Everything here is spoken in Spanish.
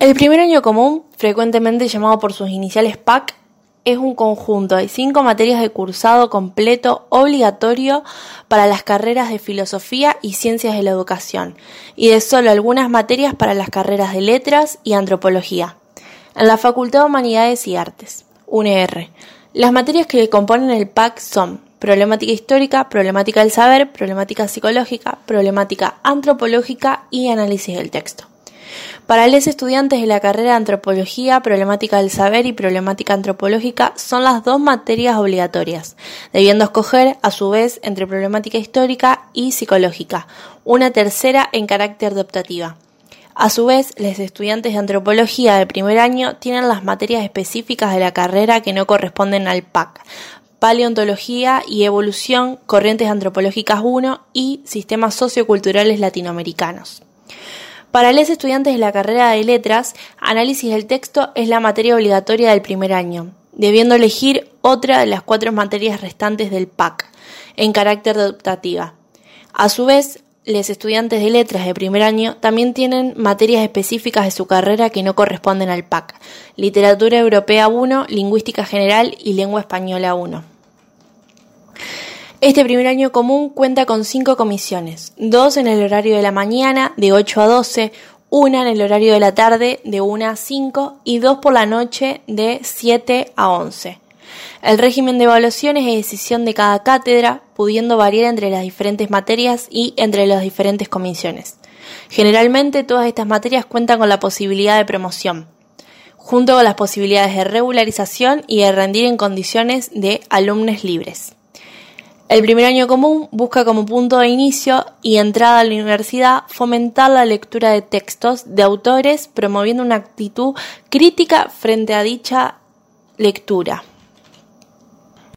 El primer año común, frecuentemente llamado por sus iniciales PAC, es un conjunto de cinco materias de cursado completo obligatorio para las carreras de filosofía y ciencias de la educación, y de solo algunas materias para las carreras de letras y antropología. En la Facultad de Humanidades y Artes, UNR, las materias que componen el PAC son problemática histórica, problemática del saber, problemática psicológica, problemática antropológica y análisis del texto. Para los estudiantes de la carrera de antropología, problemática del saber y problemática antropológica son las dos materias obligatorias, debiendo escoger a su vez entre problemática histórica y psicológica, una tercera en carácter de optativa. A su vez, los estudiantes de antropología de primer año tienen las materias específicas de la carrera que no corresponden al PAC, Paleontología y Evolución, Corrientes Antropológicas 1 y Sistemas Socioculturales Latinoamericanos. Para los estudiantes de la carrera de letras, análisis del texto es la materia obligatoria del primer año, debiendo elegir otra de las cuatro materias restantes del PAC, en carácter de. A su vez, los estudiantes de letras de primer año también tienen materias específicas de su carrera que no corresponden al PAC, Literatura Europea 1, Lingüística General y Lengua Española 1. Este primer año común cuenta con cinco comisiones, dos en el horario de la mañana de 8 a 12, una en el horario de la tarde de 1 a 5 y dos por la noche de 7 a 11. El régimen de evaluación es de decisión de cada cátedra, pudiendo variar entre las diferentes materias y entre las diferentes comisiones. Generalmente todas estas materias cuentan con la posibilidad de promoción, junto con las posibilidades de regularización y de rendir en condiciones de alumnos libres. El primer año común busca como punto de inicio y entrada a la universidad fomentar la lectura de textos de autores promoviendo una actitud crítica frente a dicha lectura.